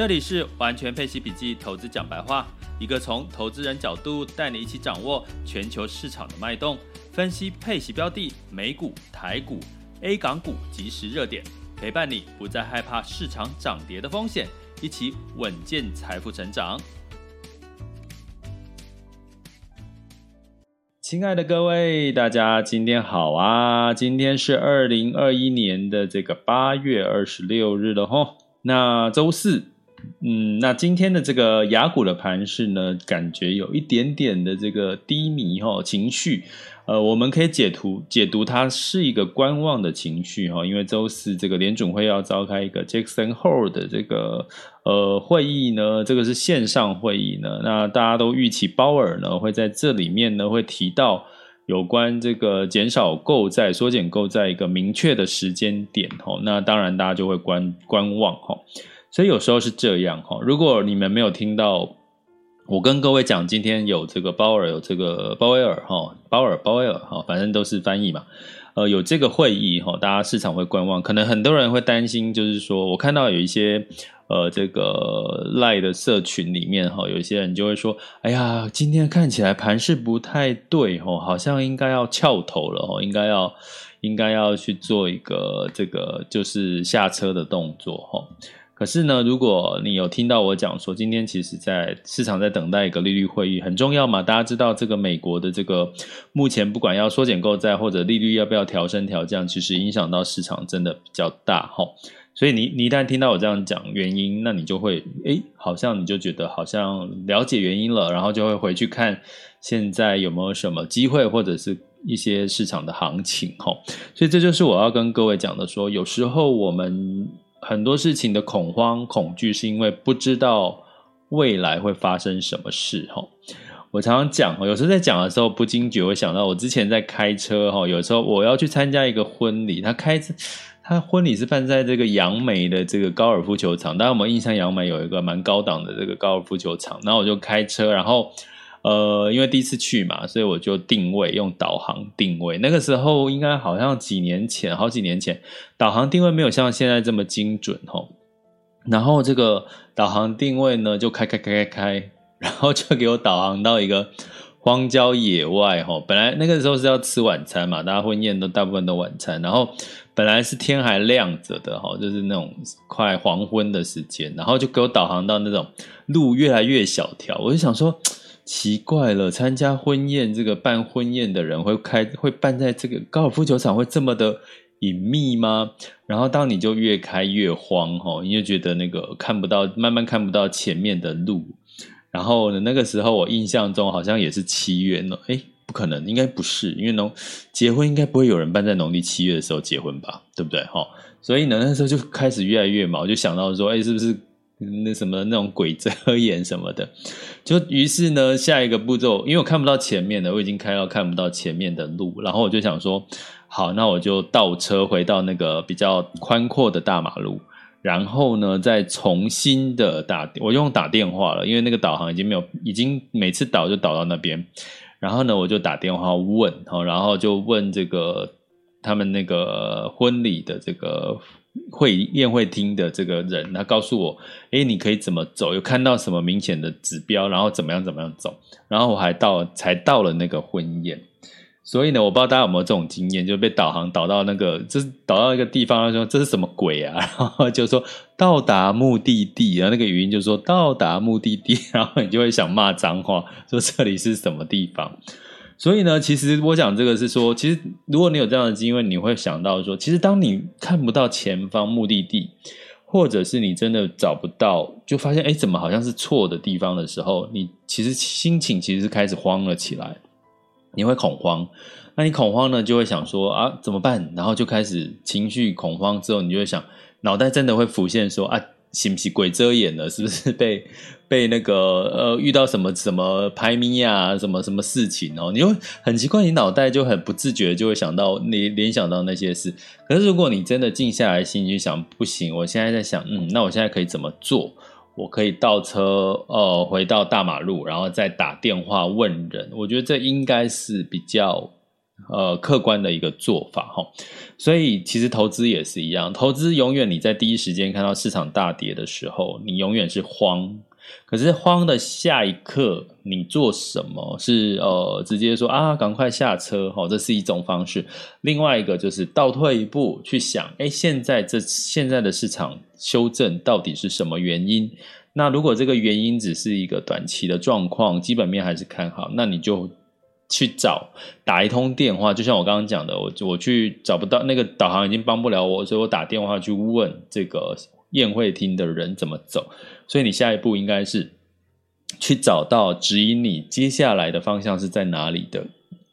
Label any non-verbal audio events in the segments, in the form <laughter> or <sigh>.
这里是完全配息笔记投资讲白话，一个从投资人角度带你一起掌握全球市场的脉动，分析配息标的、美股、台股、A 港股即时热点，陪伴你不再害怕市场涨跌的风险，一起稳健财富成长。亲爱的各位，大家今天好啊！今天是二零二一年的这个八月二十六日了吼，那周四。嗯，那今天的这个雅股的盘势呢，感觉有一点点的这个低迷哈、情绪，呃，我们可以解读解读它是一个观望的情绪哈、因为周四这个联准会要召开一个 Jackson Hole 的这个呃会议呢，这个是线上会议呢，那大家都预期鲍尔呢会在这里面呢会提到有关这个减少购债、缩减购债一个明确的时间点哈、那当然大家就会观观望哈。所以有时候是这样哈，如果你们没有听到我跟各位讲，今天有这个鲍尔，有这个鲍威尔哈，鲍尔鲍威尔哈，反正都是翻译嘛，呃，有这个会议哈，大家市场会观望，可能很多人会担心，就是说我看到有一些呃这个赖的社群里面哈，有一些人就会说，哎呀，今天看起来盘势不太对哈，好像应该要翘头了哈，应该要应该要去做一个这个就是下车的动作哈。可是呢，如果你有听到我讲说，今天其实在市场在等待一个利率会议，很重要嘛？大家知道这个美国的这个目前不管要缩减购债或者利率要不要调升调降，其实影响到市场真的比较大哈。所以你你一旦听到我这样讲原因，那你就会诶，好像你就觉得好像了解原因了，然后就会回去看现在有没有什么机会或者是一些市场的行情哈。所以这就是我要跟各位讲的，说有时候我们。很多事情的恐慌、恐惧，是因为不知道未来会发生什么事。哈，我常常讲，有时候在讲的时候，不经觉会想到，我之前在开车，哈，有时候我要去参加一个婚礼，他开，他婚礼是办在这个杨梅的这个高尔夫球场，大家有没有印象？杨梅有一个蛮高档的这个高尔夫球场，然后我就开车，然后。呃，因为第一次去嘛，所以我就定位用导航定位。那个时候应该好像几年前，好几年前，导航定位没有像现在这么精准吼。然后这个导航定位呢，就开开开开开，然后就给我导航到一个荒郊野外吼。本来那个时候是要吃晚餐嘛，大家婚宴都大部分都晚餐。然后本来是天还亮着的吼，就是那种快黄昏的时间，然后就给我导航到那种路越来越小条，我就想说。奇怪了，参加婚宴这个办婚宴的人会开会办在这个高尔夫球场，会这么的隐秘吗？然后当你就越开越慌哈，你就觉得那个看不到，慢慢看不到前面的路。然后呢，那个时候我印象中好像也是七月呢，诶，不可能，应该不是，因为农结婚应该不会有人办在农历七月的时候结婚吧，对不对？哈，所以呢，那时候就开始越来越忙，就想到说，诶，是不是？那什么那种鬼遮眼什么的，就于是呢，下一个步骤，因为我看不到前面的，我已经开到看不到前面的路，然后我就想说，好，那我就倒车回到那个比较宽阔的大马路，然后呢，再重新的打，我用打电话了，因为那个导航已经没有，已经每次导就导到那边，然后呢，我就打电话问，然后就问这个他们那个婚礼的这个。会宴会厅的这个人，他告诉我：“诶，你可以怎么走？有看到什么明显的指标？然后怎么样怎么样走？然后我还到才到了那个婚宴。所以呢，我不知道大家有没有这种经验，就被导航导到那个，就是导到一个地方，他说这是什么鬼啊？<laughs> 然后就说到达目的地，然后那个语音就说到达目的地，然后你就会想骂脏话，说这里是什么地方？”所以呢，其实我讲这个是说，其实如果你有这样的经验，你会想到说，其实当你看不到前方目的地，或者是你真的找不到，就发现哎，怎么好像是错的地方的时候，你其实心情其实是开始慌了起来，你会恐慌，那你恐慌呢，就会想说啊怎么办？然后就开始情绪恐慌之后，你就会想，脑袋真的会浮现说啊，是不是鬼遮眼了？是不是被被那个呃遇到什么什么排咪啊，什么什么事情哦？你就很奇怪，你脑袋就很不自觉就会想到你联想到那些事。可是如果你真的静下来心去想，不行，我现在在想，嗯，那我现在可以怎么做？我可以倒车，呃，回到大马路，然后再打电话问人。我觉得这应该是比较呃客观的一个做法哈。所以其实投资也是一样，投资永远你在第一时间看到市场大跌的时候，你永远是慌。可是慌的下一刻，你做什么是呃直接说啊，赶快下车哈，这是一种方式。另外一个就是倒退一步去想，哎，现在这现在的市场修正到底是什么原因？那如果这个原因只是一个短期的状况，基本面还是看好，那你就去找打一通电话，就像我刚刚讲的，我我去找不到那个导航已经帮不了我，所以我打电话去问这个宴会厅的人怎么走。所以你下一步应该是去找到指引你接下来的方向是在哪里的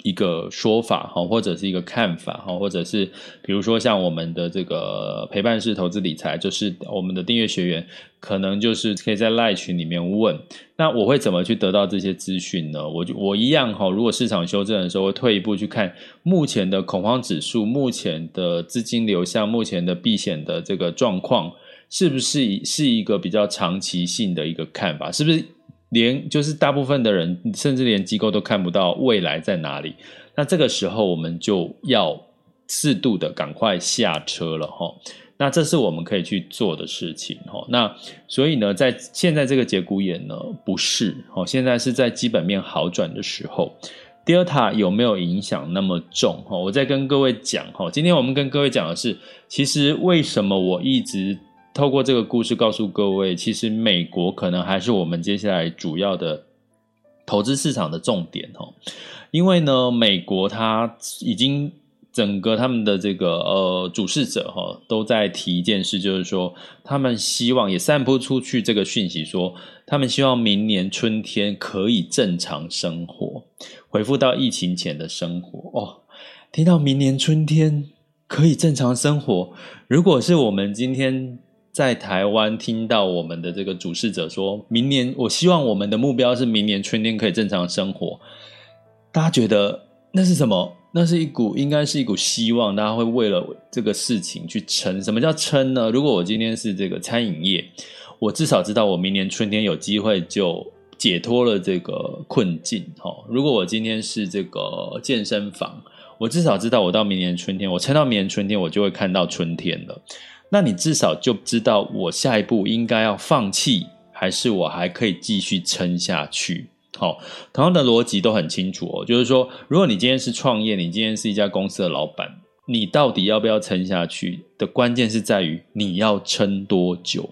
一个说法哈，或者是一个看法哈，或者是比如说像我们的这个陪伴式投资理财，就是我们的订阅学员可能就是可以在赖群里面问，那我会怎么去得到这些资讯呢？我就我一样哈，如果市场修正的时候，会退一步去看目前的恐慌指数、目前的资金流向、目前的避险的这个状况。是不是是一个比较长期性的一个看法？是不是连就是大部分的人，甚至连机构都看不到未来在哪里？那这个时候我们就要适度的赶快下车了哈。那这是我们可以去做的事情哈。那所以呢，在现在这个节骨眼呢，不是哦，现在是在基本面好转的时候，Delta 有没有影响那么重哈？我再跟各位讲哈，今天我们跟各位讲的是，其实为什么我一直。透过这个故事告诉各位，其实美国可能还是我们接下来主要的投资市场的重点哦。因为呢，美国它已经整个他们的这个呃主事者哈都在提一件事，就是说他们希望也散布出去这个讯息，说他们希望明年春天可以正常生活，恢复到疫情前的生活哦。听到明年春天可以正常生活，如果是我们今天。在台湾听到我们的这个主事者说，明年我希望我们的目标是明年春天可以正常生活。大家觉得那是什么？那是一股应该是一股希望，大家会为了这个事情去撑。什么叫撑呢？如果我今天是这个餐饮业，我至少知道我明年春天有机会就解脱了这个困境。哈，如果我今天是这个健身房，我至少知道我到明年春天，我撑到明年春天，我就会看到春天了。那你至少就知道我下一步应该要放弃，还是我还可以继续撑下去？好，同样的逻辑都很清楚哦。就是说，如果你今天是创业，你今天是一家公司的老板，你到底要不要撑下去的关键是在于你要撑多久。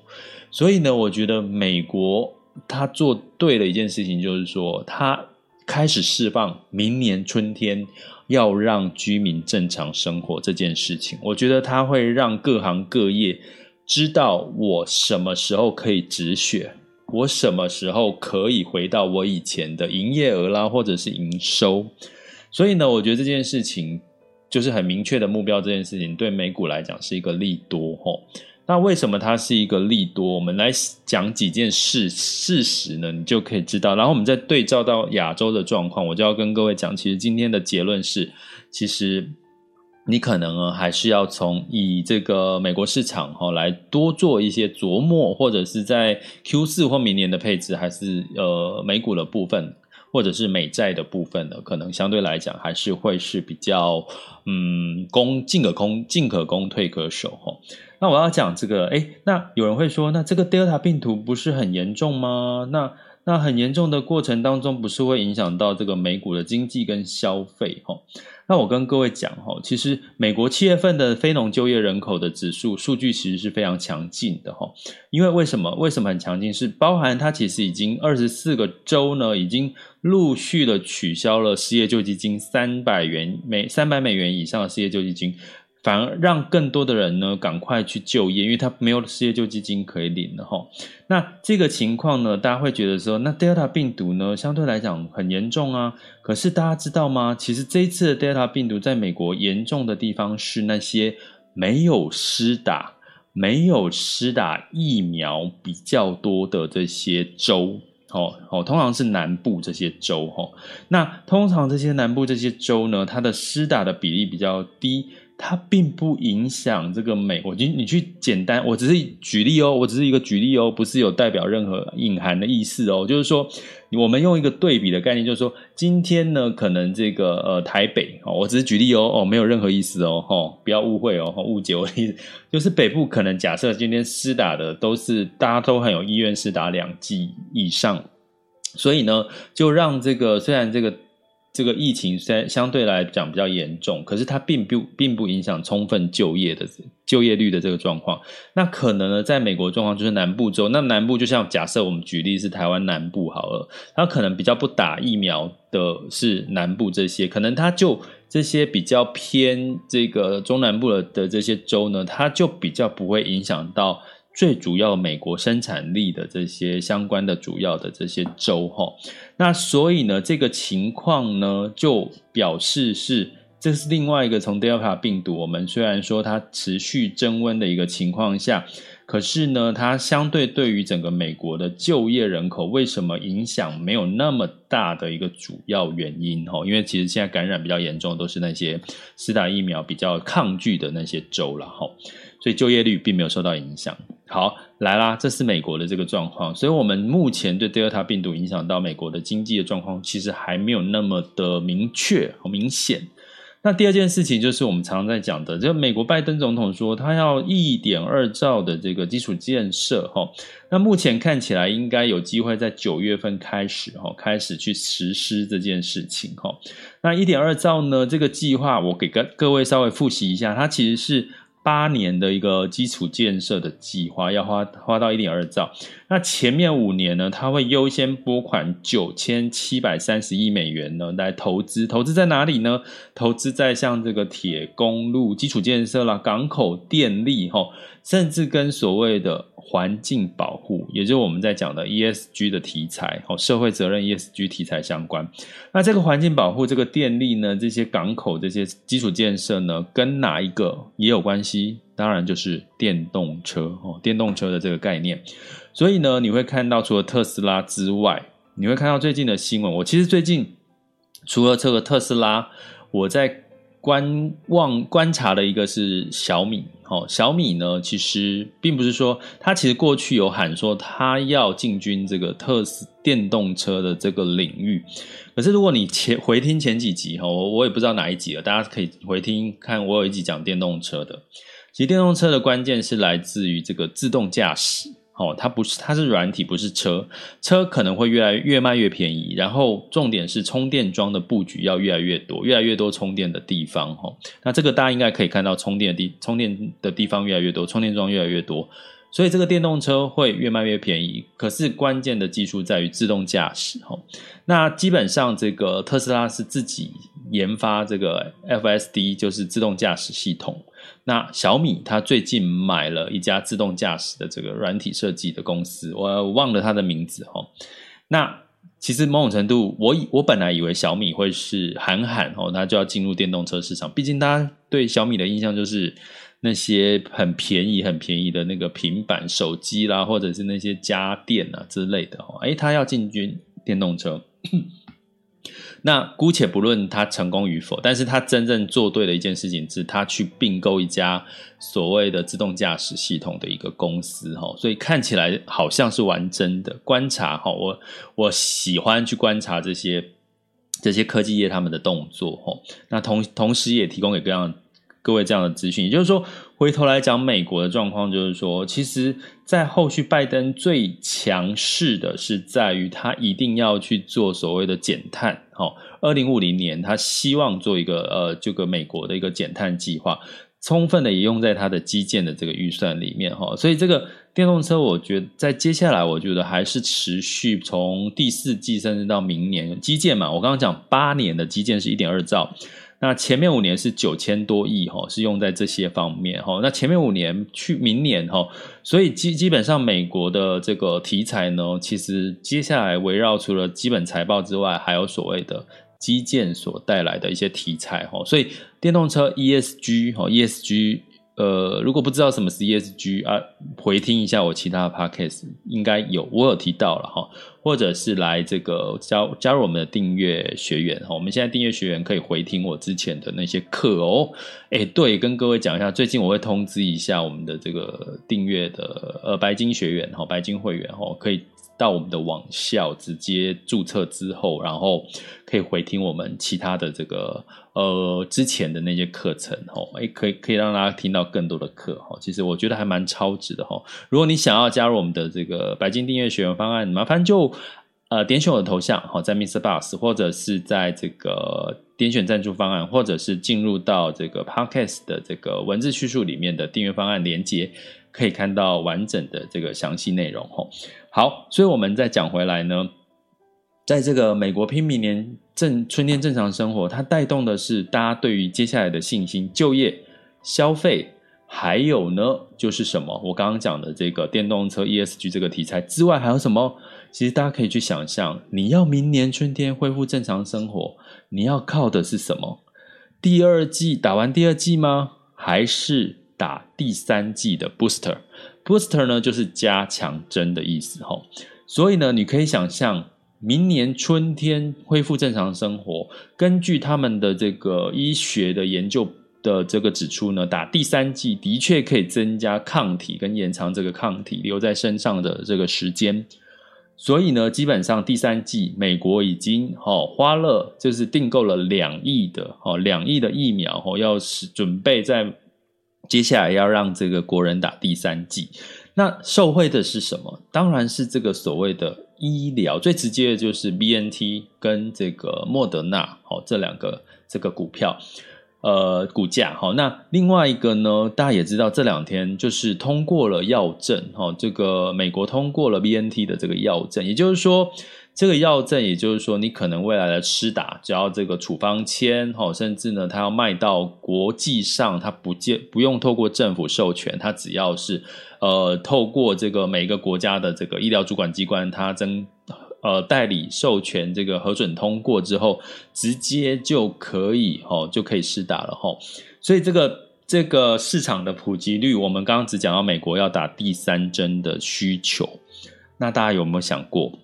所以呢，我觉得美国他做对了一件事情，就是说他开始释放明年春天。要让居民正常生活这件事情，我觉得它会让各行各业知道我什么时候可以止血，我什么时候可以回到我以前的营业额啦，或者是营收。所以呢，我觉得这件事情就是很明确的目标，这件事情对美股来讲是一个利多吼。那为什么它是一个利多？我们来讲几件事事实呢，你就可以知道。然后我们再对照到亚洲的状况，我就要跟各位讲，其实今天的结论是，其实你可能呢还是要从以这个美国市场哈来多做一些琢磨，或者是在 Q 四或明年的配置，还是呃美股的部分，或者是美债的部分呢，可能相对来讲还是会是比较嗯攻进可攻，进可攻，退可守哈。那我要讲这个，诶，那有人会说，那这个 Delta 病毒不是很严重吗？那那很严重的过程当中，不是会影响到这个美股的经济跟消费？哈，那我跟各位讲，哈，其实美国七月份的非农就业人口的指数数据其实是非常强劲的，哈，因为为什么？为什么很强劲？是包含它其实已经二十四个州呢，已经陆续的取消了失业救济金三百元美三百美元以上的失业救济金。反而让更多的人呢赶快去就业，因为他没有失业救济金可以领了哈。那这个情况呢，大家会觉得说，那 Delta 病毒呢相对来讲很严重啊。可是大家知道吗？其实这一次的 Delta 病毒在美国严重的地方是那些没有施打、没有施打疫苗比较多的这些州。哦哦，通常是南部这些州哈。那通常这些南部这些州呢，它的施打的比例比较低。它并不影响这个美，我你你去简单，我只是举例哦，我只是一个举例哦，不是有代表任何隐含的意思哦，就是说，我们用一个对比的概念，就是说，今天呢，可能这个呃台北哦，我只是举例哦哦，没有任何意思哦，哦，不要误会哦，误解我的意思，就是北部可能假设今天施打的都是大家都很有意愿施打两剂以上，所以呢，就让这个虽然这个。这个疫情相相对来讲比较严重，可是它并不并不影响充分就业的就业率的这个状况。那可能呢，在美国状况就是南部州，那南部就像假设我们举例是台湾南部好了，它可能比较不打疫苗的是南部这些，可能它就这些比较偏这个中南部的的这些州呢，它就比较不会影响到。最主要美国生产力的这些相关的主要的这些州哈，那所以呢，这个情况呢，就表示是这是另外一个从 Delta 病毒，我们虽然说它持续增温的一个情况下，可是呢，它相对对于整个美国的就业人口为什么影响没有那么大的一个主要原因哈？因为其实现在感染比较严重的都是那些施打疫苗比较抗拒的那些州了哈。所以就业率并没有受到影响。好，来啦，这是美国的这个状况。所以，我们目前对 Delta 病毒影响到美国的经济的状况，其实还没有那么的明确和明显。那第二件事情就是我们常常在讲的，就美国拜登总统说他要一点二兆的这个基础建设，哈。那目前看起来应该有机会在九月份开始，哈，开始去实施这件事情，哈。那一点二兆呢？这个计划我给各各位稍微复习一下，它其实是。八年的一个基础建设的计划要花花到一点二兆，那前面五年呢，它会优先拨款九千七百三十亿美元呢来投资，投资在哪里呢？投资在像这个铁公路基础建设啦、港口电力哈，甚至跟所谓的。环境保护，也就是我们在讲的 ESG 的题材，哦，社会责任 ESG 题材相关。那这个环境保护，这个电力呢，这些港口这些基础建设呢，跟哪一个也有关系？当然就是电动车哦，电动车的这个概念。所以呢，你会看到除了特斯拉之外，你会看到最近的新闻。我其实最近除了这个特斯拉，我在。观望观察的一个是小米，哦，小米呢，其实并不是说它其实过去有喊说它要进军这个特斯电动车的这个领域，可是如果你前回听前几集哈，我我也不知道哪一集了，大家可以回听看，我有一集讲电动车的，其实电动车的关键是来自于这个自动驾驶。哦，它不是，它是软体，不是车。车可能会越来越卖越便宜，然后重点是充电桩的布局要越来越多，越来越多充电的地方。哈，那这个大家应该可以看到，充电的地充电的地方越来越多，充电桩越来越多，所以这个电动车会越卖越便宜。可是关键的技术在于自动驾驶。哈，那基本上这个特斯拉是自己研发这个 FSD，就是自动驾驶系统。那小米它最近买了一家自动驾驶的这个软体设计的公司，我忘了它的名字哈。那其实某种程度，我以我本来以为小米会是喊喊哦，它就要进入电动车市场。毕竟大家对小米的印象就是那些很便宜、很便宜的那个平板、手机啦，或者是那些家电啊之类的哦。诶，它要进军电动车。那姑且不论他成功与否，但是他真正做对的一件事情是，他去并购一家所谓的自动驾驶系统的一个公司，哈，所以看起来好像是玩真的。观察，哈，我我喜欢去观察这些这些科技业他们的动作，哈。那同同时也提供给各样各位这样的资讯，也就是说，回头来讲美国的状况，就是说，其实，在后续拜登最强势的是在于他一定要去做所谓的减碳，二零五零年他希望做一个呃这个美国的一个减碳计划，充分的也用在他的基建的这个预算里面，哈，所以这个电动车，我觉得在接下来，我觉得还是持续从第四季甚至到明年基建嘛，我刚刚讲八年的基建是一点二兆。那前面五年是九千多亿哈，是用在这些方面哈。那前面五年去明年哈，所以基基本上美国的这个题材呢，其实接下来围绕除了基本财报之外，还有所谓的基建所带来的一些题材哈。所以电动车 ESG 哈 ESG。呃，如果不知道什么是 ESG 啊，回听一下我其他的 podcast，应该有我有提到了哈，或者是来这个加加入我们的订阅学员哈，我们现在订阅学员可以回听我之前的那些课哦。哎，对，跟各位讲一下，最近我会通知一下我们的这个订阅的呃白金学员哈，白金会员哈，可以。到我们的网校直接注册之后，然后可以回听我们其他的这个呃之前的那些课程哦，诶，可以可以让大家听到更多的课哈。其实我觉得还蛮超值的哈。如果你想要加入我们的这个白金订阅学员方案，麻烦就呃点选我的头像哈，在 Mr. Bus 或者是在这个点选赞助方案，或者是进入到这个 Podcast 的这个文字叙述里面的订阅方案连接。可以看到完整的这个详细内容。好，所以我们再讲回来呢，在这个美国拼明年正春天正常生活，它带动的是大家对于接下来的信心、就业、消费，还有呢就是什么？我刚刚讲的这个电动车 ESG 这个题材之外，还有什么？其实大家可以去想象，你要明年春天恢复正常生活，你要靠的是什么？第二季打完第二季吗？还是？打第三季的 Booster？Booster 呢就是加强针的意思吼，所以呢，你可以想象，明年春天恢复正常生活，根据他们的这个医学的研究的这个指出呢，打第三剂的确可以增加抗体跟延长这个抗体留在身上的这个时间，所以呢，基本上第三剂美国已经哈花了就是订购了两亿的哈两亿的疫苗哈，要是准备在。接下来要让这个国人打第三剂，那受惠的是什么？当然是这个所谓的医疗，最直接的就是 BNT 跟这个莫德纳，好，这两个这个股票，呃，股价好。那另外一个呢，大家也知道，这两天就是通过了药证，哈，这个美国通过了 BNT 的这个药证，也就是说。这个药证，也就是说，你可能未来的施打，只要这个处方签，甚至呢，它要卖到国际上，它不见不用透过政府授权，它只要是呃透过这个每个国家的这个医疗主管机关，它真呃代理授权这个核准通过之后，直接就可以哦就可以施打了哈。所以这个这个市场的普及率，我们刚刚只讲到美国要打第三针的需求，那大家有没有想过？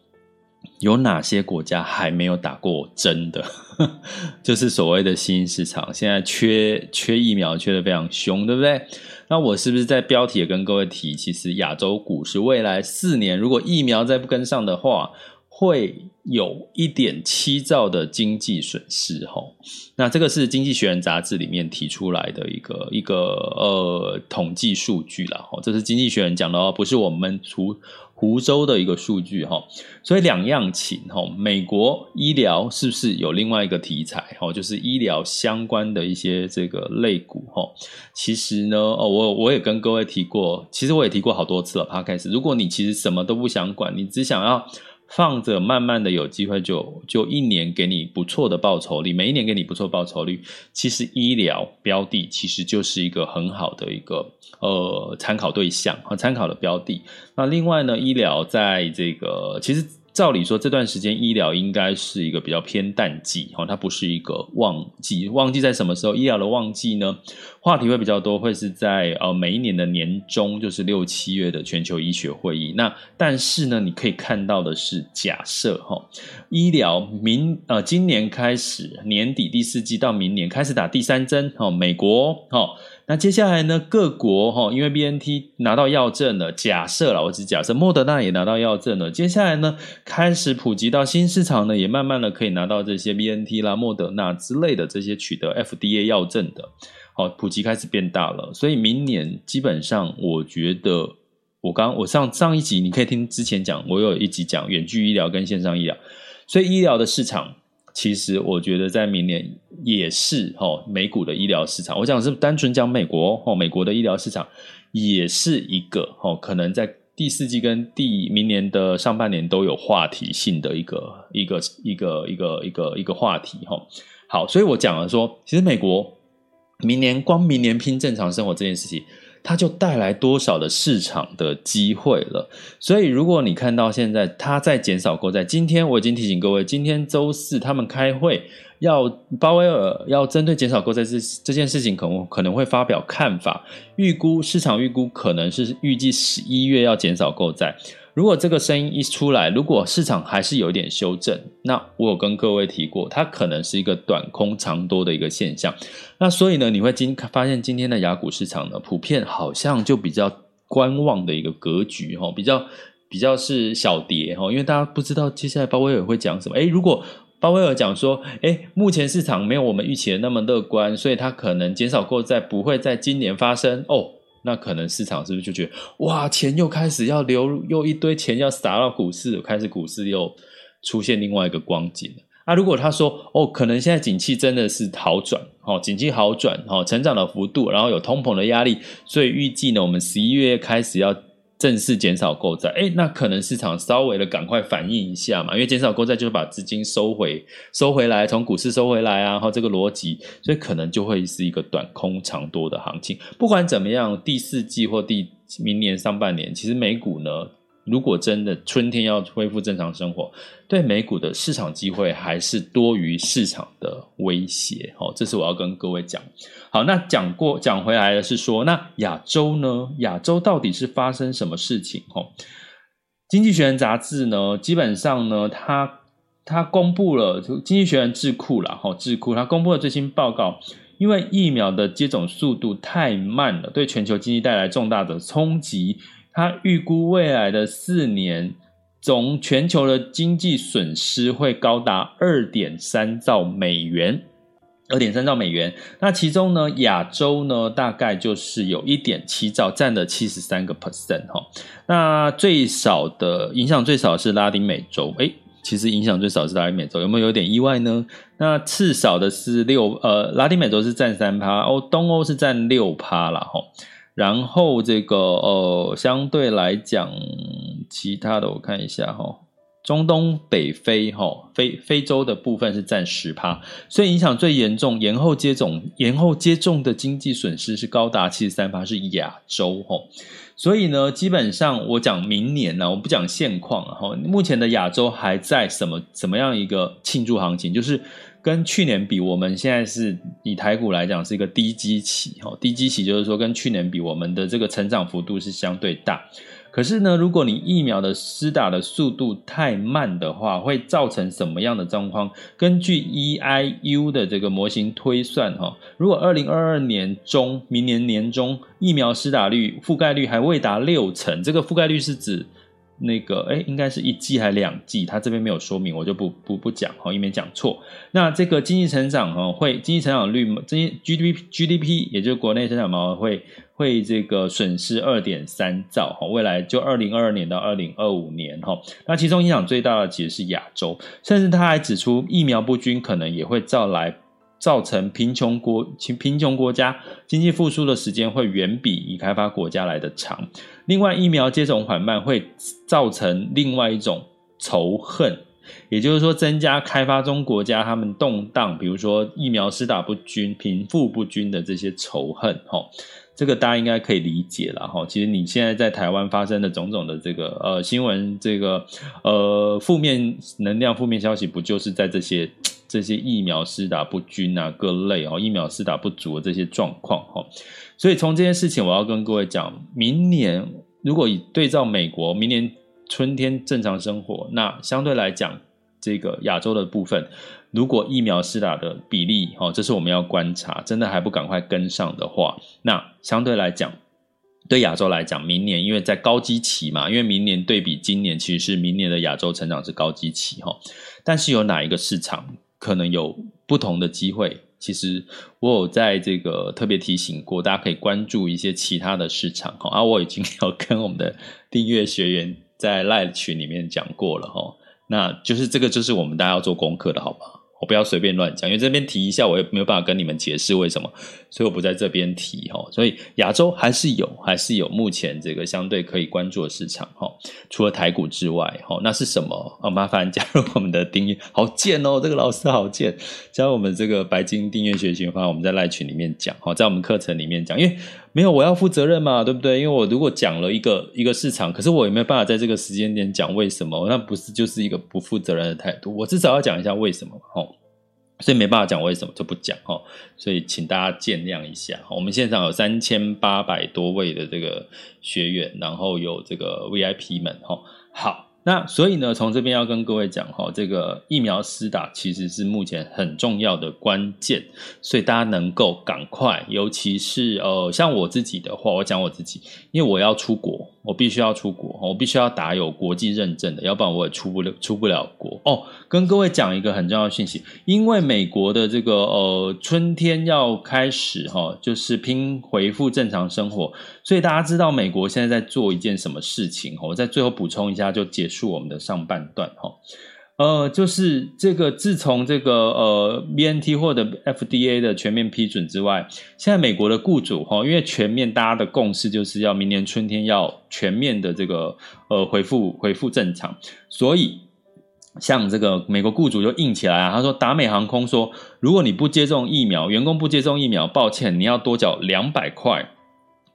有哪些国家还没有打过针的？<laughs> 就是所谓的新市场，现在缺缺疫苗，缺得非常凶，对不对？那我是不是在标题也跟各位提，其实亚洲股市未来四年，如果疫苗再不跟上的话，会有一点七兆的经济损失。吼，那这个是《经济学人》杂志里面提出来的一个一个呃统计数据了。吼，这是《经济学人》讲的哦，不是我们出。湖州的一个数据哈，所以两样情哈，美国医疗是不是有另外一个题材哈？就是医疗相关的一些这个类股哈。其实呢，哦，我我也跟各位提过，其实我也提过好多次了。Podcast，如果你其实什么都不想管，你只想要。放着，慢慢的有机会就就一年给你不错的报酬率，每一年给你不错报酬率。其实医疗标的其实就是一个很好的一个呃参考对象和参考的标的。那另外呢，医疗在这个其实。照理说，这段时间医疗应该是一个比较偏淡季，哈，它不是一个旺季。旺季在什么时候？医疗的旺季呢？话题会比较多，会是在呃每一年的年中，就是六七月的全球医学会议。那但是呢，你可以看到的是，假设哈，医疗明呃今年开始年底第四季到明年开始打第三针，哈，美国哈。那接下来呢？各国哈，因为 BNT 拿到药证了，假设了，我只假设莫德纳也拿到药证了。接下来呢，开始普及到新市场呢，也慢慢的可以拿到这些 BNT 啦、莫德纳之类的这些取得 FDA 药证的，好，普及开始变大了。所以明年基本上，我觉得我刚我上上一集你可以听之前讲，我有一集讲远距医疗跟线上医疗，所以医疗的市场。其实我觉得在明年也是哈，美股的医疗市场，我讲是单纯讲美国哦，美国的医疗市场也是一个哦，可能在第四季跟第明年的上半年都有话题性的一个一个一个一个一个一个话题哈。好，所以我讲了说，其实美国明年光明年拼正常生活这件事情。它就带来多少的市场的机会了。所以，如果你看到现在它在减少购债，今天我已经提醒各位，今天周四他们开会要鲍威尔要针对减少购债这这件事情，可能可能会发表看法，预估市场预估可能是预计十一月要减少购债。如果这个声音一出来，如果市场还是有一点修正，那我有跟各位提过，它可能是一个短空长多的一个现象。那所以呢，你会今发现今天的雅股市场呢，普遍好像就比较观望的一个格局哈，比较比较是小跌哈，因为大家不知道接下来鲍威尔会讲什么。诶，如果鲍威尔讲说，诶，目前市场没有我们预期的那么乐观，所以它可能减少购债不会在今年发生哦。那可能市场是不是就觉得哇，钱又开始要流入，又一堆钱要撒到股市，开始股市又出现另外一个光景了啊？如果他说哦，可能现在景气真的是好转，哦，景气好转，哦，成长的幅度，然后有通膨的压力，所以预计呢，我们十一月开始要。正式减少购债，诶，那可能市场稍微的赶快反应一下嘛，因为减少购债就是把资金收回，收回来，从股市收回来啊，然后这个逻辑，所以可能就会是一个短空长多的行情。不管怎么样，第四季或第明年上半年，其实美股呢。如果真的春天要恢复正常生活，对美股的市场机会还是多于市场的威胁。好，这是我要跟各位讲。好，那讲过讲回来的是说，那亚洲呢？亚洲到底是发生什么事情？哦，《经济学人》杂志呢，基本上呢，它它公布了就《经济学人》智库啦，哈，智库它公布了最新报告，因为疫苗的接种速度太慢了，对全球经济带来重大的冲击。他预估未来的四年，总全球的经济损失会高达二点三兆美元，二点三兆美元。那其中呢，亚洲呢，大概就是有一点七兆，占了七十三个 percent 哈。那最少的影响最少是拉丁美洲，诶，其实影响最少是拉丁美洲，有没有有点意外呢？那次少的是六，呃，拉丁美洲是占三趴，哦，东欧是占六趴了哈。然后这个呃，相对来讲，其他的我看一下哈，中东北非哈非非洲的部分是占十趴，所以影响最严重，延后接种延后接种的经济损失是高达七十三趴，是亚洲哈。所以呢，基本上我讲明年呢，我不讲现况哈，目前的亚洲还在什么什么样一个庆祝行情，就是。跟去年比，我们现在是以台股来讲是一个低基期，哈，低基期就是说跟去年比，我们的这个成长幅度是相对大。可是呢，如果你疫苗的施打的速度太慢的话，会造成什么样的状况？根据 EIU 的这个模型推算，哈，如果二零二二年中，明年年中疫苗施打率覆盖率还未达六成，这个覆盖率是指。那个哎，应该是一季还两季，他这边没有说明，我就不不不讲哈，以免讲错。那这个经济成长哈，会经济成长率，经济 GDP GDP，也就是国内生产毛会会这个损失二点三兆哈，未来就二零二二年到二零二五年哈，那其中影响最大的其实是亚洲，甚至他还指出疫苗不均可能也会造来。造成贫穷国贫穷国家经济复苏的时间会远比已开发国家来得长。另外，疫苗接种缓慢会造成另外一种仇恨，也就是说，增加开发中国家他们动荡，比如说疫苗施打不均、贫富不均的这些仇恨。哈，这个大家应该可以理解了。哈，其实你现在在台湾发生的种种的这个呃新闻，这个呃负面能量、负面消息，不就是在这些？这些疫苗施打不均啊，各类哦，疫苗施打不足的这些状况哈，所以从这件事情，我要跟各位讲，明年如果以对照美国，明年春天正常生活，那相对来讲，这个亚洲的部分，如果疫苗施打的比例哦，这是我们要观察，真的还不赶快跟上的话，那相对来讲，对亚洲来讲，明年因为在高基期嘛，因为明年对比今年，其实是明年的亚洲成长是高基期哈，但是有哪一个市场？可能有不同的机会。其实我有在这个特别提醒过，大家可以关注一些其他的市场哈。啊，我已经有跟我们的订阅学员在 Live 群里面讲过了哈。那就是这个，就是我们大家要做功课的好不好？我不要随便乱讲，因为这边提一下，我也没有办法跟你们解释为什么，所以我不在这边提哈。所以亚洲还是有，还是有目前这个相对可以关注的市场哈。除了台股之外哈，那是什么？啊，麻烦加入我们的订阅，好贱哦，这个老师好贱，加入我们这个白金订阅学习的话，我们在赖群里面讲哈，在我们课程里面讲，因为没有我要负责任嘛，对不对？因为我如果讲了一个一个市场，可是我也没有办法在这个时间点讲为什么，那不是就是一个不负责任的态度？我至少要讲一下为什么哈。所以没办法讲为什么就不讲哈，所以请大家见谅一下。我们现场有三千八百多位的这个学员，然后有这个 VIP 们哈。好，那所以呢，从这边要跟各位讲哈，这个疫苗施打其实是目前很重要的关键，所以大家能够赶快，尤其是呃，像我自己的话，我讲我自己，因为我要出国。我必须要出国，我必须要打有国际认证的，要不然我也出不了出不了国哦。跟各位讲一个很重要的信息，因为美国的这个呃春天要开始哈、哦，就是拼恢复正常生活，所以大家知道美国现在在做一件什么事情？我在最后补充一下，就结束我们的上半段哈。哦呃，就是这个，自从这个呃 BNT 或者 FDA 的全面批准之外，现在美国的雇主哈，因为全面大家的共识就是要明年春天要全面的这个呃恢复恢复正常，所以像这个美国雇主就硬起来啊，他说达美航空说，如果你不接种疫苗，员工不接种疫苗，抱歉，你要多缴两百块。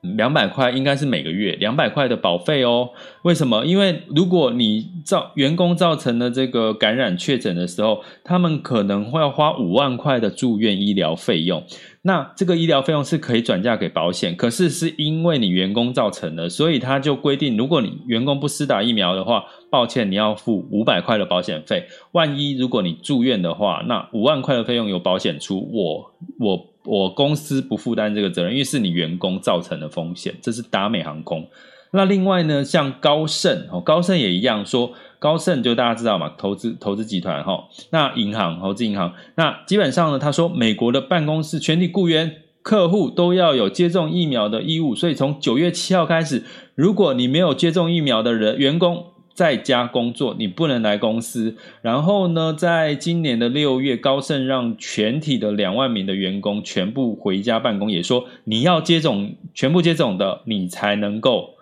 两百块应该是每个月两百块的保费哦。为什么？因为如果你造员工造成了这个感染确诊的时候，他们可能会要花五万块的住院医疗费用。那这个医疗费用是可以转嫁给保险，可是是因为你员工造成的，所以他就规定，如果你员工不施打疫苗的话，抱歉，你要付五百块的保险费。万一如果你住院的话，那五万块的费用由保险出，我我。我公司不负担这个责任，因为是你员工造成的风险，这是达美航空。那另外呢，像高盛哦，高盛也一样说，高盛就大家知道嘛，投资投资集团哈。那银行投资银行，那基本上呢，他说美国的办公室全体雇员、客户都要有接种疫苗的义务，所以从九月七号开始，如果你没有接种疫苗的人员工，在家工作，你不能来公司。然后呢，在今年的六月，高盛让全体的两万名的员工全部回家办公，也说你要接种，全部接种的，你才能够。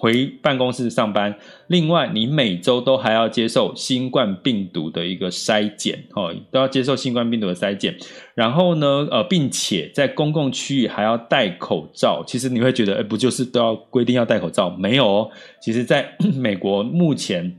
回办公室上班，另外你每周都还要接受新冠病毒的一个筛检，哦，都要接受新冠病毒的筛检。然后呢，呃，并且在公共区域还要戴口罩。其实你会觉得，哎，不就是都要规定要戴口罩？没有哦，其实在 <clears throat> 美国目前。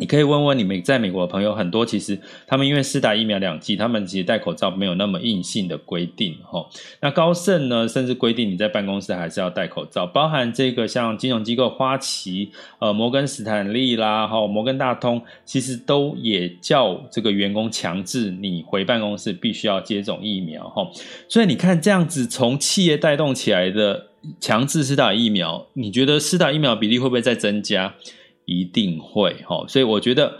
你可以问问你们在美国的朋友，很多其实他们因为施打疫苗两剂，他们其实戴口罩没有那么硬性的规定哈。那高盛呢，甚至规定你在办公室还是要戴口罩，包含这个像金融机构花旗、呃摩根斯坦利啦、哈摩根大通，其实都也叫这个员工强制你回办公室必须要接种疫苗哈。所以你看这样子从企业带动起来的强制施打疫苗，你觉得施打疫苗比例会不会再增加？一定会哈，所以我觉得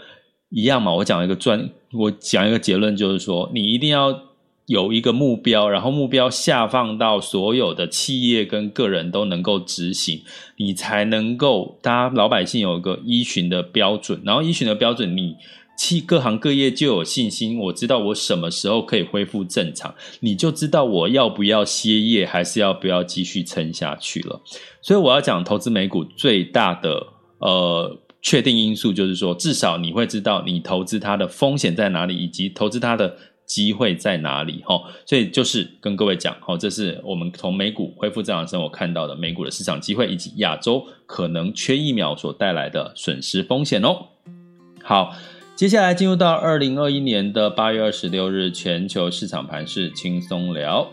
一样嘛。我讲一个专，我讲一个结论，就是说你一定要有一个目标，然后目标下放到所有的企业跟个人都能够执行，你才能够大家老百姓有一个依循的标准，然后依循的标准，你企各行各业就有信心。我知道我什么时候可以恢复正常，你就知道我要不要歇业，还是要不要继续撑下去了。所以我要讲投资美股最大的。呃，确定因素就是说，至少你会知道你投资它的风险在哪里，以及投资它的机会在哪里。哈，所以就是跟各位讲，哈，这是我们从美股恢复正常生活看到的美股的市场机会，以及亚洲可能缺疫苗所带来的损失风险哦。好，接下来进入到二零二一年的八月二十六日，全球市场盘势轻松聊。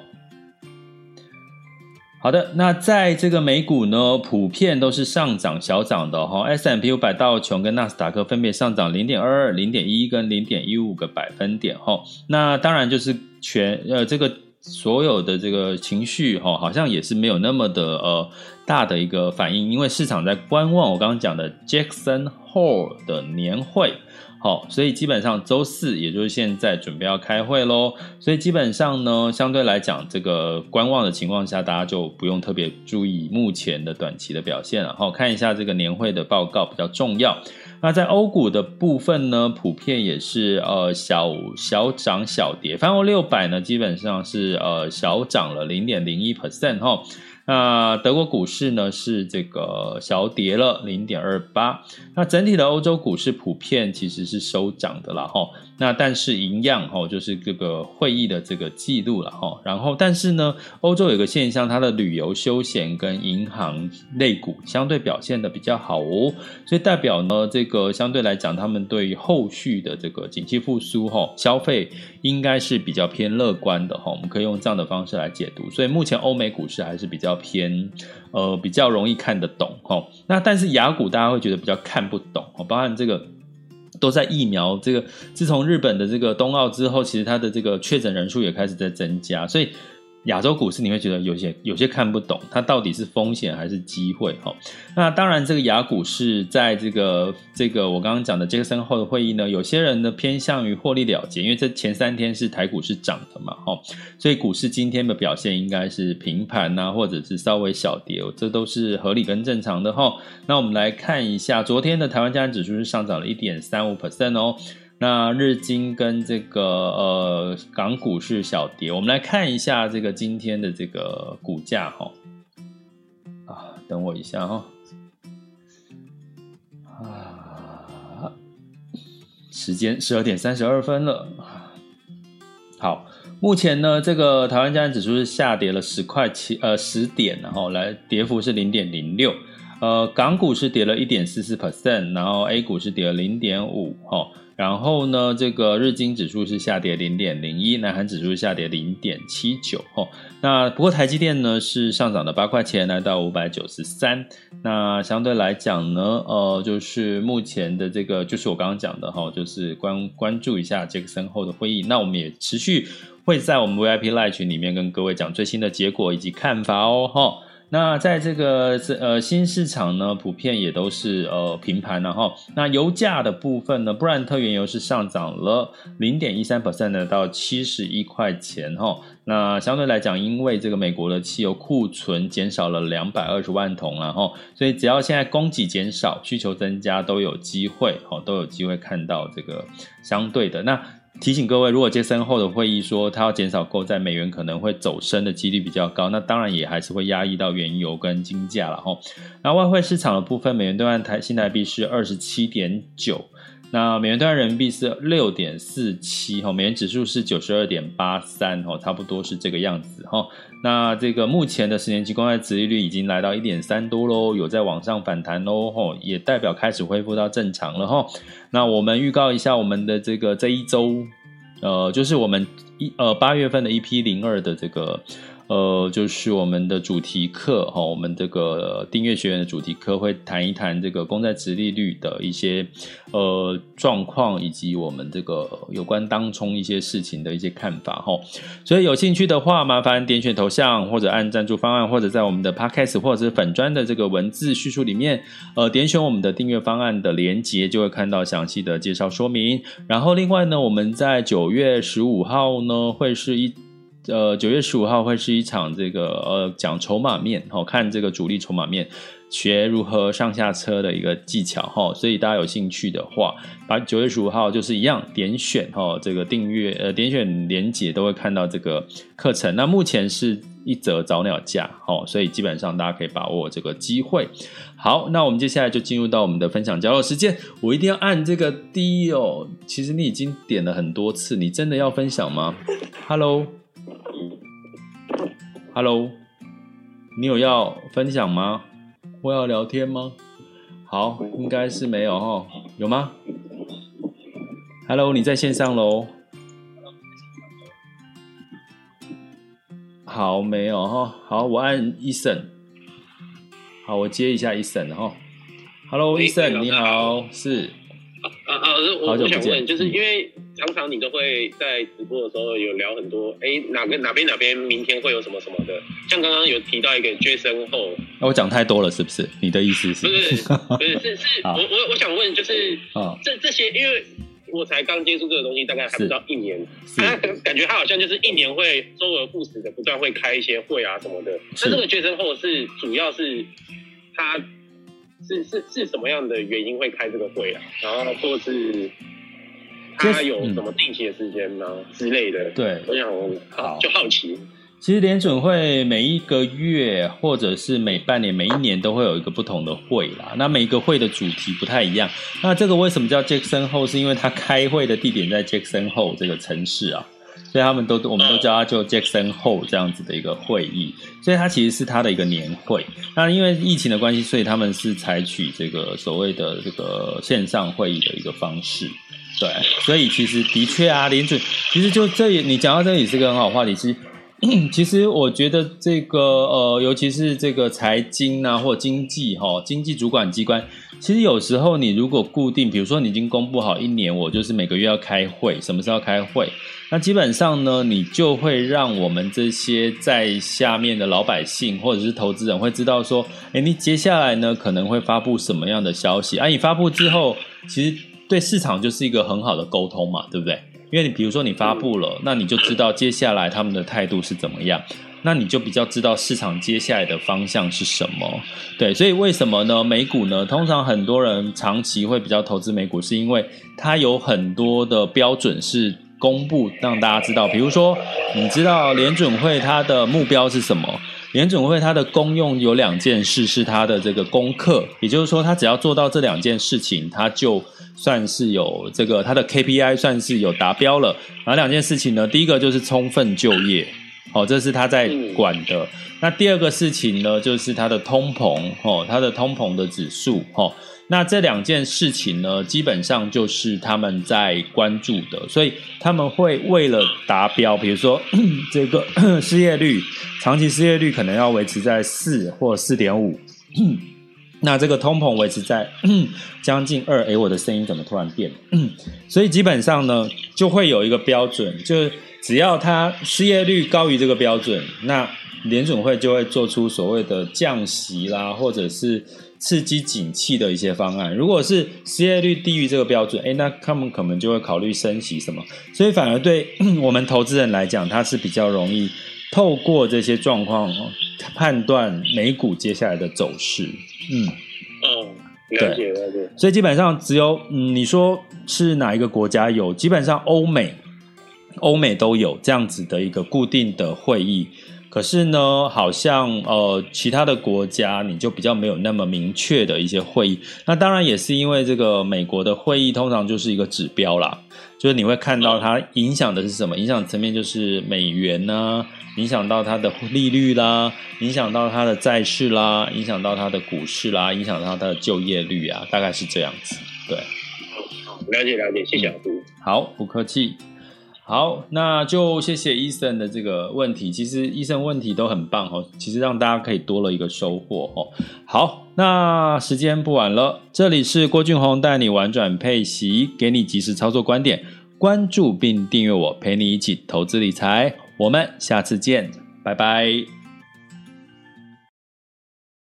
好的，那在这个美股呢，普遍都是上涨小涨的哈。S&P 五百道琼跟纳斯达克分别上涨零点二二、零点一一跟零点一五个百分点哈。那当然就是全呃这个所有的这个情绪哈，好像也是没有那么的呃大的一个反应，因为市场在观望我刚刚讲的 Jackson Hole 的年会。好，所以基本上周四，也就是现在准备要开会喽。所以基本上呢，相对来讲，这个观望的情况下，大家就不用特别注意目前的短期的表现了。好，看一下这个年会的报告比较重要。那在欧股的部分呢，普遍也是呃小小涨小跌，泛欧六百呢基本上是呃小涨了零点零一 percent 哈。那德国股市呢是这个小跌了零点二八，那整体的欧洲股市普遍其实是收涨的了哈。那但是一样哈，就是这个会议的这个记录了哈。然后但是呢，欧洲有个现象，它的旅游休闲跟银行类股相对表现的比较好哦，所以代表呢，这个相对来讲，他们对于后续的这个景气复苏哈，消费应该是比较偏乐观的哈。我们可以用这样的方式来解读，所以目前欧美股市还是比较。偏呃比较容易看得懂齁，那但是雅股大家会觉得比较看不懂哦，包含这个都在疫苗这个，自从日本的这个冬奥之后，其实它的这个确诊人数也开始在增加，所以。亚洲股市你会觉得有些有些看不懂，它到底是风险还是机会？哈，那当然，这个亚股市在这个这个我刚刚讲的杰克森后的会议呢，有些人呢偏向于获利了结，因为这前三天是台股是涨的嘛，哈，所以股市今天的表现应该是平盘呐，或者是稍微小跌，这都是合理跟正常的哈。那我们来看一下，昨天的台湾加权指数是上涨了一点三五 percent 哦。那日经跟这个呃港股是小跌，我们来看一下这个今天的这个股价哈。啊，等我一下哈。啊，时间十二点三十二分了。好，目前呢，这个台湾加权指数是下跌了十块七呃十点，然后来跌幅是零点零六。呃，港股是跌了一点四四 percent，然后 A 股是跌了零点五哈。然后呢，这个日经指数是下跌零点零一，南韩指数下跌零点七九，哦，那不过台积电呢是上涨了八块钱，来到五百九十三。那相对来讲呢，呃，就是目前的这个，就是我刚刚讲的哈，就是关关注一下杰克森后的会议。那我们也持续会在我们 VIP Live 群里面跟各位讲最新的结果以及看法哦，哈。那在这个呃新市场呢，普遍也都是呃平盘，然后那油价的部分呢，布兰特原油是上涨了零点一三 percent 的到七十一块钱哈。那相对来讲，因为这个美国的汽油库存减少了两百二十万桶，然后所以只要现在供给减少，需求增加，都有机会哦，都有机会看到这个相对的那。提醒各位，如果接身后的会议说他要减少购债，美元可能会走升的几率比较高，那当然也还是会压抑到原油跟金价了哈。那外汇市场的部分，美元兑换台新台币是二十七点九，那美元兑换人民币是六点四七哈，美元指数是九十二点八三哈，差不多是这个样子哈。那这个目前的十年期公债殖利率已经来到一点三多喽，有在往上反弹喽哈，也代表开始恢复到正常了哈。那我们预告一下我们的这个这一周，呃，就是我们一呃八月份的 EP 零二的这个。呃，就是我们的主题课哈，我们这个订阅学员的主题课会谈一谈这个公债殖利率的一些呃状况，以及我们这个有关当冲一些事情的一些看法哈。所以有兴趣的话，麻烦点选头像或者按赞助方案，或者在我们的 Podcast 或者是粉专的这个文字叙述里面，呃，点选我们的订阅方案的连接，就会看到详细的介绍说明。然后另外呢，我们在九月十五号呢会是一。呃，九月十五号会是一场这个呃讲筹码面，好、看这个主力筹码面，学如何上下车的一个技巧哈、所以大家有兴趣的话，把九月十五号就是一样点选哈、哦，这个订阅呃点选连结都会看到这个课程。那目前是一折早鸟价，哦，所以基本上大家可以把握这个机会。好，那我们接下来就进入到我们的分享交流时间。我一定要按这个 D 哦。其实你已经点了很多次，你真的要分享吗？Hello。Hello，你有要分享吗？或要聊天吗？好，应该是没有哈，有吗？Hello，你在线上喽？好，没有哈。好，我按 Eason。好，我接一下 Eason 哈。Hello，Eason，你好，是。啊啊，我我想问，就是因为常常你都会在直播的时候有聊很多，哎，哪个哪边哪边明天会有什么什么的，像刚刚有提到一个杰森后，那我讲太多了是不是？你的意思是？不是不是是是，<laughs> 我我我想问，就是这这些，因为我才刚接触这个东西，大概还不到一年，他感觉他好像就是一年会周而复始的不断会开一些会啊什么的，那这个杰森后是主要是他。是是是什么样的原因会开这个会啊？然后或是他有什么定期的时间吗、嗯、之类的？对，我想好就好奇。其实联准会每一个月或者是每半年、每一年都会有一个不同的会啦。那每一个会的主题不太一样。那这个为什么叫 Jackson Hole？是因为它开会的地点在 Jackson Hole 这个城市啊。所以他们都，我们都叫它就 Jackson Hole 这样子的一个会议，所以它其实是它的一个年会。那因为疫情的关系，所以他们是采取这个所谓的这个线上会议的一个方式。对，所以其实的确啊，联准其实就这也，你讲到这里是个很好话题。其实，<clears throat> 其实我觉得这个呃，尤其是这个财经啊，或经济哈，经济主管机关，其实有时候你如果固定，比如说你已经公布好一年，我就是每个月要开会，什么时候开会？那基本上呢，你就会让我们这些在下面的老百姓或者是投资人会知道说，诶，你接下来呢可能会发布什么样的消息？啊，你发布之后，其实对市场就是一个很好的沟通嘛，对不对？因为你比如说你发布了，那你就知道接下来他们的态度是怎么样，那你就比较知道市场接下来的方向是什么。对，所以为什么呢？美股呢，通常很多人长期会比较投资美股，是因为它有很多的标准是。公布让大家知道，比如说，你知道联准会它的目标是什么？联准会它的功用有两件事是它的这个功课，也就是说，它只要做到这两件事情，它就算是有这个它的 KPI 算是有达标了。哪两件事情呢？第一个就是充分就业，哦，这是他在管的。那第二个事情呢，就是它的通膨，哦，它的通膨的指数，哦。那这两件事情呢，基本上就是他们在关注的，所以他们会为了达标，比如说 <clears throat> 这个 <clears throat> 失业率，长期失业率可能要维持在四或四点五，那这个通膨维持在 <clears throat> 将近二，诶，我的声音怎么突然变？所以基本上呢，就会有一个标准，就是只要它失业率高于这个标准，那联准会就会做出所谓的降息啦，或者是。刺激景气的一些方案，如果是失业率低于这个标准，诶，那他们可能就会考虑升息什么，所以反而对 <clears throat> 我们投资人来讲，它是比较容易透过这些状况判断美股接下来的走势。嗯，哦，了解了解。所以基本上只有嗯，你说是哪一个国家有？基本上欧美，欧美都有这样子的一个固定的会议。可是呢，好像呃，其他的国家你就比较没有那么明确的一些会议。那当然也是因为这个美国的会议通常就是一个指标啦，就是你会看到它影响的是什么？影响层面就是美元呢、啊，影响到它的利率啦，影响到它的债市啦，影响到它的股市啦，影响到它的就业率啊，大概是这样子。对，了解了解，谢谢老师。好，不客气。好，那就谢谢医生的这个问题。其实医生问题都很棒哦，其实让大家可以多了一个收获哦。好，那时间不晚了，这里是郭俊宏带你玩转配息，给你及时操作观点，关注并订阅我，陪你一起投资理财。我们下次见，拜拜。